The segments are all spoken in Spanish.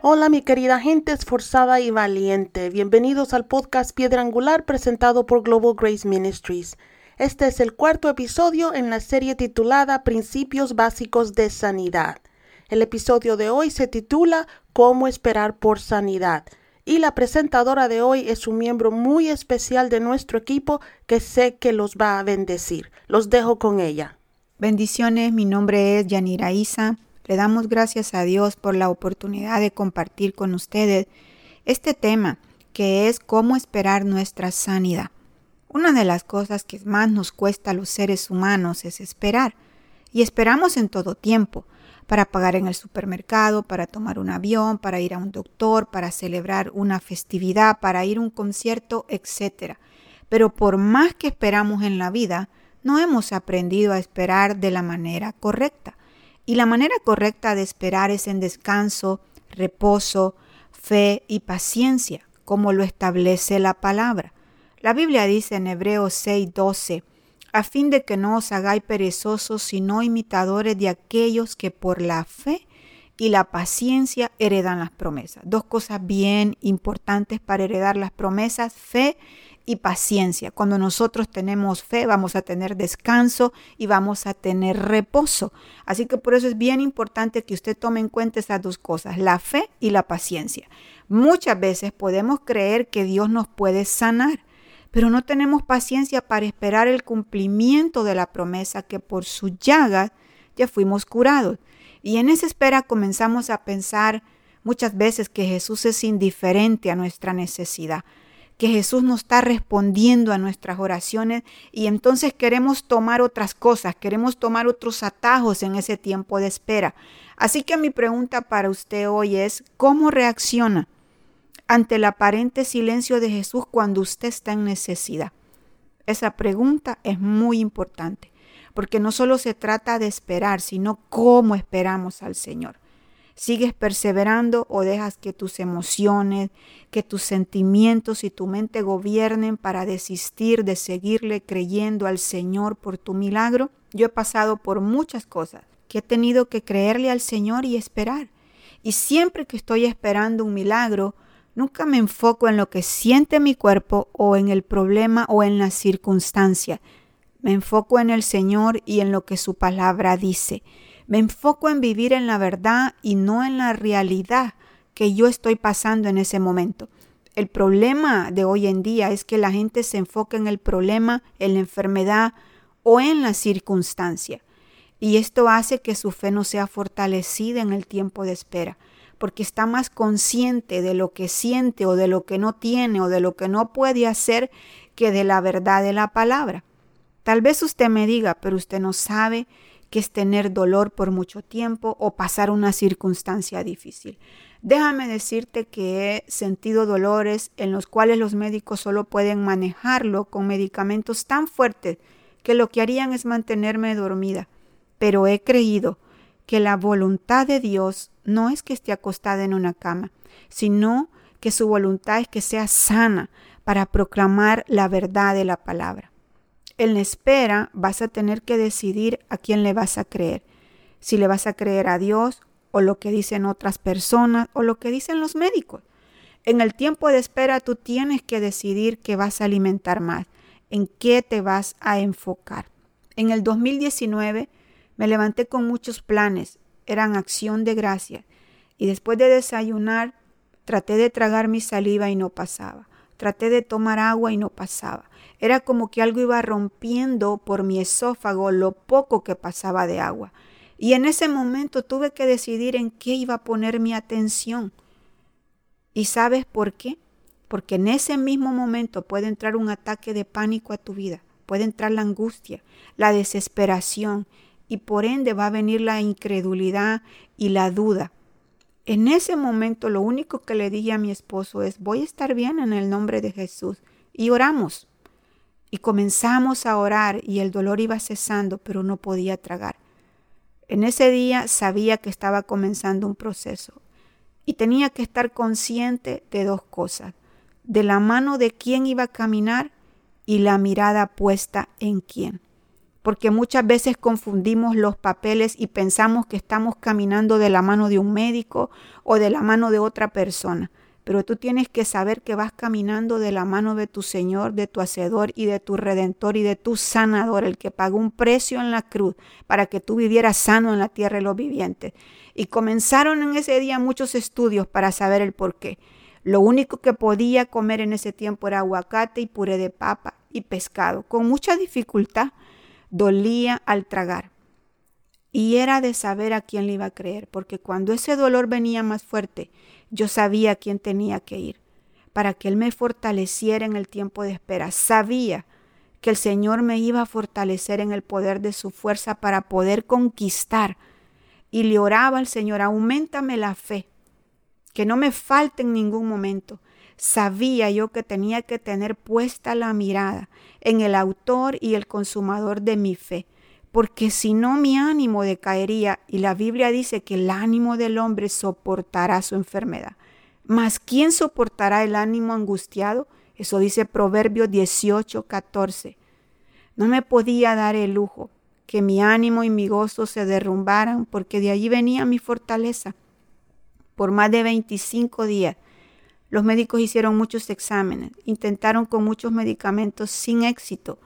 Hola mi querida gente esforzada y valiente, bienvenidos al podcast Piedra Angular presentado por Global Grace Ministries. Este es el cuarto episodio en la serie titulada Principios Básicos de Sanidad. El episodio de hoy se titula Cómo esperar por sanidad y la presentadora de hoy es un miembro muy especial de nuestro equipo que sé que los va a bendecir. Los dejo con ella. Bendiciones, mi nombre es Yanira Isa le damos gracias a Dios por la oportunidad de compartir con ustedes este tema que es cómo esperar nuestra sanidad. Una de las cosas que más nos cuesta a los seres humanos es esperar. Y esperamos en todo tiempo, para pagar en el supermercado, para tomar un avión, para ir a un doctor, para celebrar una festividad, para ir a un concierto, etc. Pero por más que esperamos en la vida, no hemos aprendido a esperar de la manera correcta. Y la manera correcta de esperar es en descanso, reposo, fe y paciencia, como lo establece la palabra. La Biblia dice en Hebreos 6:12, a fin de que no os hagáis perezosos, sino imitadores de aquellos que por la fe y la paciencia heredan las promesas. Dos cosas bien importantes para heredar las promesas, fe y paciencia. Cuando nosotros tenemos fe, vamos a tener descanso y vamos a tener reposo. Así que por eso es bien importante que usted tome en cuenta esas dos cosas, la fe y la paciencia. Muchas veces podemos creer que Dios nos puede sanar, pero no tenemos paciencia para esperar el cumplimiento de la promesa que por su llaga ya fuimos curados. Y en esa espera comenzamos a pensar muchas veces que Jesús es indiferente a nuestra necesidad que Jesús nos está respondiendo a nuestras oraciones y entonces queremos tomar otras cosas, queremos tomar otros atajos en ese tiempo de espera. Así que mi pregunta para usted hoy es, ¿cómo reacciona ante el aparente silencio de Jesús cuando usted está en necesidad? Esa pregunta es muy importante, porque no solo se trata de esperar, sino cómo esperamos al Señor. ¿Sigues perseverando o dejas que tus emociones, que tus sentimientos y tu mente gobiernen para desistir de seguirle creyendo al Señor por tu milagro? Yo he pasado por muchas cosas que he tenido que creerle al Señor y esperar. Y siempre que estoy esperando un milagro, nunca me enfoco en lo que siente mi cuerpo o en el problema o en la circunstancia. Me enfoco en el Señor y en lo que su palabra dice. Me enfoco en vivir en la verdad y no en la realidad que yo estoy pasando en ese momento. El problema de hoy en día es que la gente se enfoca en el problema, en la enfermedad o en la circunstancia. Y esto hace que su fe no sea fortalecida en el tiempo de espera, porque está más consciente de lo que siente o de lo que no tiene o de lo que no puede hacer que de la verdad de la palabra. Tal vez usted me diga, pero usted no sabe que es tener dolor por mucho tiempo o pasar una circunstancia difícil. Déjame decirte que he sentido dolores en los cuales los médicos solo pueden manejarlo con medicamentos tan fuertes que lo que harían es mantenerme dormida. Pero he creído que la voluntad de Dios no es que esté acostada en una cama, sino que su voluntad es que sea sana para proclamar la verdad de la palabra en la espera vas a tener que decidir a quién le vas a creer. Si le vas a creer a Dios o lo que dicen otras personas o lo que dicen los médicos. En el tiempo de espera tú tienes que decidir qué vas a alimentar más, en qué te vas a enfocar. En el 2019 me levanté con muchos planes, eran acción de gracia, y después de desayunar traté de tragar mi saliva y no pasaba. Traté de tomar agua y no pasaba. Era como que algo iba rompiendo por mi esófago lo poco que pasaba de agua. Y en ese momento tuve que decidir en qué iba a poner mi atención. ¿Y sabes por qué? Porque en ese mismo momento puede entrar un ataque de pánico a tu vida, puede entrar la angustia, la desesperación y por ende va a venir la incredulidad y la duda. En ese momento lo único que le dije a mi esposo es, voy a estar bien en el nombre de Jesús. Y oramos. Y comenzamos a orar y el dolor iba cesando, pero no podía tragar. En ese día sabía que estaba comenzando un proceso. y tenía que estar consciente de dos cosas, de la mano de quién iba a caminar y la mirada puesta en quién. Porque muchas veces confundimos los papeles y pensamos que estamos caminando de la mano de un médico o de la mano de otra persona pero tú tienes que saber que vas caminando de la mano de tu Señor, de tu Hacedor y de tu Redentor y de tu Sanador, el que pagó un precio en la cruz para que tú vivieras sano en la tierra de los vivientes. Y comenzaron en ese día muchos estudios para saber el por qué. Lo único que podía comer en ese tiempo era aguacate y puré de papa y pescado, con mucha dificultad. Dolía al tragar. Y era de saber a quién le iba a creer, porque cuando ese dolor venía más fuerte, yo sabía a quién tenía que ir, para que Él me fortaleciera en el tiempo de espera. Sabía que el Señor me iba a fortalecer en el poder de su fuerza para poder conquistar. Y le oraba al Señor, aumentame la fe, que no me falte en ningún momento. Sabía yo que tenía que tener puesta la mirada en el autor y el consumador de mi fe porque si no mi ánimo decaería y la Biblia dice que el ánimo del hombre soportará su enfermedad. Mas ¿quién soportará el ánimo angustiado? Eso dice Proverbios 18, 14. No me podía dar el lujo que mi ánimo y mi gozo se derrumbaran porque de allí venía mi fortaleza. Por más de 25 días los médicos hicieron muchos exámenes, intentaron con muchos medicamentos sin éxito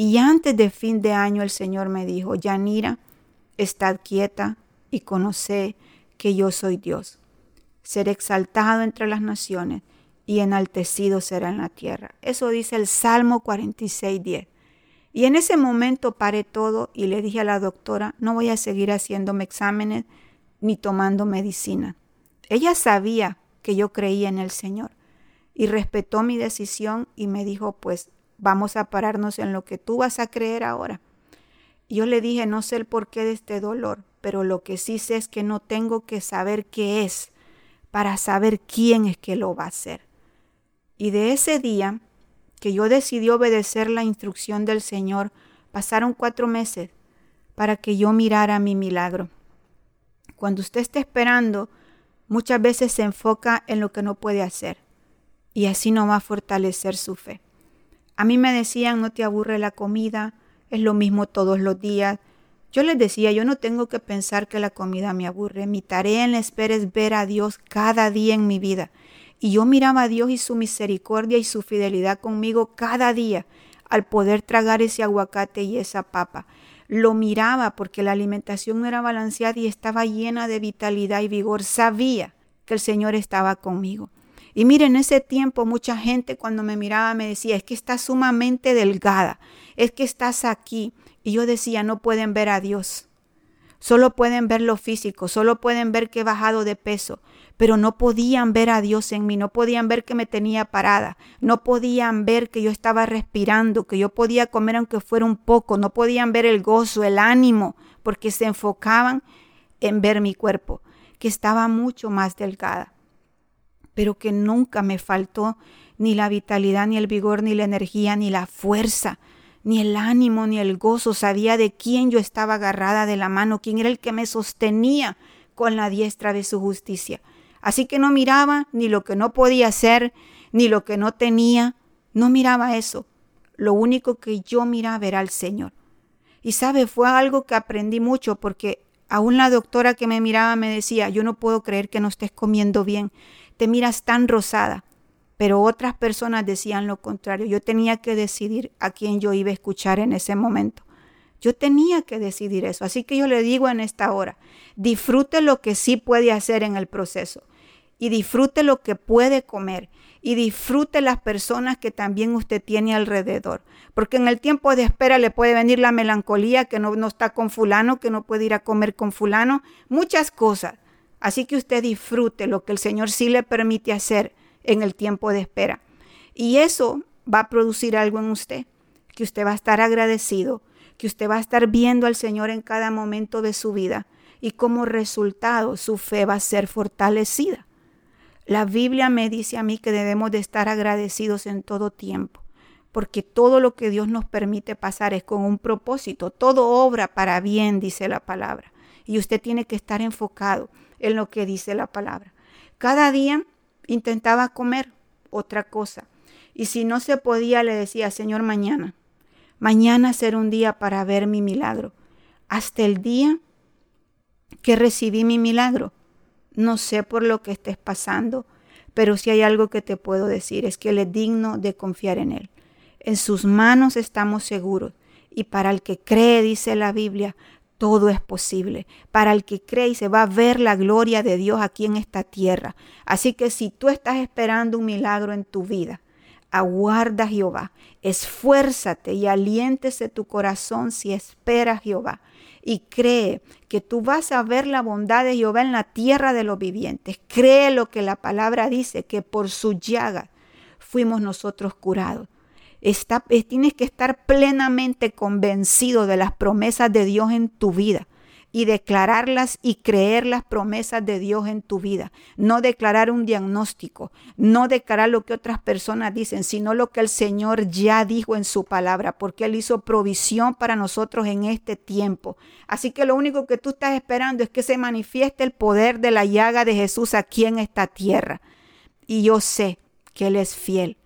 y antes de fin de año el Señor me dijo, Yanira, estad quieta y conoce que yo soy Dios. Seré exaltado entre las naciones y enaltecido será en la tierra. Eso dice el Salmo 46, 10. Y en ese momento paré todo y le dije a la doctora, no voy a seguir haciéndome exámenes ni tomando medicina. Ella sabía que yo creía en el Señor y respetó mi decisión y me dijo, pues vamos a pararnos en lo que tú vas a creer ahora. Yo le dije, no sé el porqué de este dolor, pero lo que sí sé es que no tengo que saber qué es para saber quién es que lo va a hacer. Y de ese día que yo decidí obedecer la instrucción del Señor, pasaron cuatro meses para que yo mirara mi milagro. Cuando usted está esperando, muchas veces se enfoca en lo que no puede hacer y así no va a fortalecer su fe. A mí me decían, no te aburre la comida, es lo mismo todos los días. Yo les decía, yo no tengo que pensar que la comida me aburre. Mi tarea en la espera es ver a Dios cada día en mi vida. Y yo miraba a Dios y su misericordia y su fidelidad conmigo cada día al poder tragar ese aguacate y esa papa. Lo miraba porque la alimentación no era balanceada y estaba llena de vitalidad y vigor. Sabía que el Señor estaba conmigo. Y miren, en ese tiempo mucha gente cuando me miraba me decía, es que estás sumamente delgada, es que estás aquí. Y yo decía, no pueden ver a Dios. Solo pueden ver lo físico, solo pueden ver que he bajado de peso, pero no podían ver a Dios en mí, no podían ver que me tenía parada, no podían ver que yo estaba respirando, que yo podía comer aunque fuera un poco, no podían ver el gozo, el ánimo, porque se enfocaban en ver mi cuerpo, que estaba mucho más delgada pero que nunca me faltó ni la vitalidad, ni el vigor, ni la energía, ni la fuerza, ni el ánimo, ni el gozo. Sabía de quién yo estaba agarrada de la mano, quién era el que me sostenía con la diestra de su justicia. Así que no miraba ni lo que no podía hacer, ni lo que no tenía. No miraba eso. Lo único que yo miraba era al Señor. Y sabe, fue algo que aprendí mucho porque aún la doctora que me miraba me decía, yo no puedo creer que no estés comiendo bien te miras tan rosada. Pero otras personas decían lo contrario. Yo tenía que decidir a quién yo iba a escuchar en ese momento. Yo tenía que decidir eso. Así que yo le digo en esta hora, disfrute lo que sí puede hacer en el proceso y disfrute lo que puede comer y disfrute las personas que también usted tiene alrededor. Porque en el tiempo de espera le puede venir la melancolía que no, está con fulano, que no puede ir a comer con fulano, muchas cosas. Así que usted disfrute lo que el Señor sí le permite hacer en el tiempo de espera. Y eso va a producir algo en usted, que usted va a estar agradecido, que usted va a estar viendo al Señor en cada momento de su vida y como resultado su fe va a ser fortalecida. La Biblia me dice a mí que debemos de estar agradecidos en todo tiempo, porque todo lo que Dios nos permite pasar es con un propósito, todo obra para bien, dice la palabra, y usted tiene que estar enfocado en lo que dice la palabra. Cada día intentaba comer otra cosa. Y si no se podía, le decía, Señor, mañana. Mañana será un día para ver mi milagro. Hasta el día que recibí mi milagro. No sé por lo que estés pasando, pero si hay algo que te puedo decir es que Él es digno de confiar en Él. En sus manos estamos seguros. Y para el que cree, dice la Biblia, todo es posible. Para el que cree y se va a ver la gloria de Dios aquí en esta tierra. Así que si tú estás esperando un milagro en tu vida, aguarda a Jehová. Esfuérzate y aliéntese tu corazón si espera a Jehová. Y cree que tú vas a ver la bondad de Jehová en la tierra de los vivientes. Cree lo que la palabra dice, que por su llaga fuimos nosotros curados. Tienes que estar plenamente convencido de las promesas de Dios en tu vida y declararlas y creer las promesas de Dios en tu vida. No declarar un diagnóstico, no declarar lo que otras personas dicen, sino lo que el Señor ya dijo en su palabra, porque Él hizo provisión para nosotros en este tiempo. Así que lo único que tú estás esperando es que se manifieste el poder de la llaga de Jesús aquí en esta tierra. Y yo sé que Él es fiel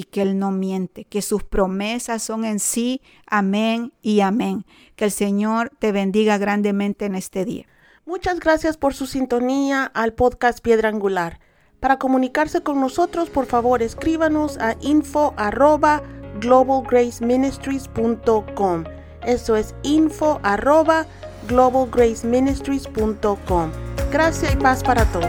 y que Él no miente, que sus promesas son en sí, amén y amén. Que el Señor te bendiga grandemente en este día. Muchas gracias por su sintonía al podcast Piedra Angular. Para comunicarse con nosotros, por favor, escríbanos a info arroba globalgraceministries.com. Eso es info arroba globalgraceministries.com. Gracias y paz para todos.